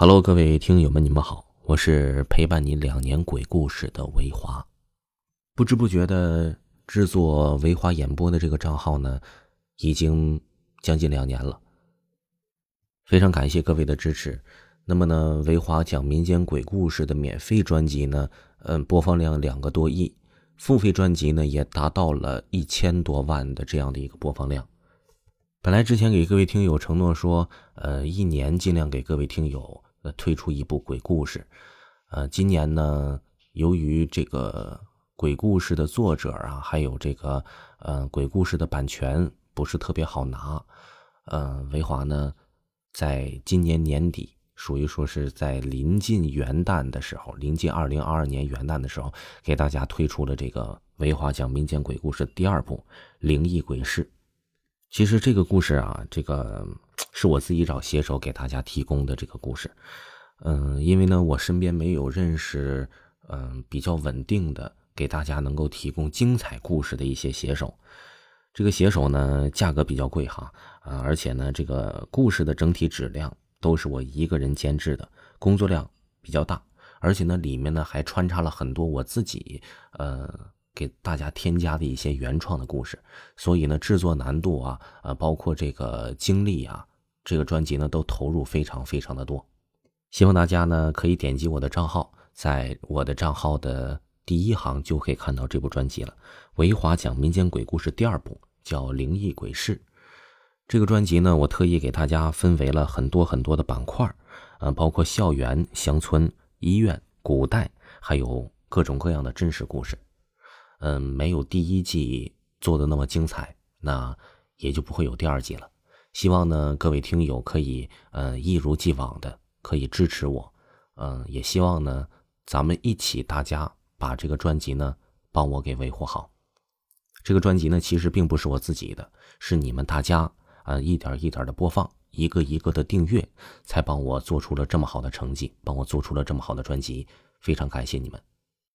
Hello，各位听友们，你们好，我是陪伴你两年鬼故事的维华。不知不觉的制作维华演播的这个账号呢，已经将近两年了。非常感谢各位的支持。那么呢，维华讲民间鬼故事的免费专辑呢，嗯，播放量两个多亿，付费专辑呢也达到了一千多万的这样的一个播放量。本来之前给各位听友承诺说，呃，一年尽量给各位听友。推出一部鬼故事，呃，今年呢，由于这个鬼故事的作者啊，还有这个呃鬼故事的版权不是特别好拿，呃，维华呢，在今年年底，属于说是在临近元旦的时候，临近二零二二年元旦的时候，给大家推出了这个维华讲民间鬼故事第二部《灵异鬼事》。其实这个故事啊，这个。是我自己找写手给大家提供的这个故事，嗯，因为呢，我身边没有认识，嗯，比较稳定的给大家能够提供精彩故事的一些写手。这个写手呢，价格比较贵哈，啊，而且呢，这个故事的整体质量都是我一个人监制的，工作量比较大，而且呢，里面呢还穿插了很多我自己，呃。给大家添加的一些原创的故事，所以呢，制作难度啊，呃，包括这个精力啊，这个专辑呢都投入非常非常的多。希望大家呢可以点击我的账号，在我的账号的第一行就可以看到这部专辑了。维华讲民间鬼故事第二部叫《灵异鬼事》。这个专辑呢，我特意给大家分为了很多很多的板块，呃，包括校园、乡村、医院、古代，还有各种各样的真实故事。嗯，没有第一季做的那么精彩，那也就不会有第二季了。希望呢，各位听友可以，呃，一如既往的可以支持我，嗯，也希望呢，咱们一起大家把这个专辑呢，帮我给维护好。这个专辑呢，其实并不是我自己的，是你们大家啊，一点一点的播放，一个一个的订阅，才帮我做出了这么好的成绩，帮我做出了这么好的专辑，非常感谢你们。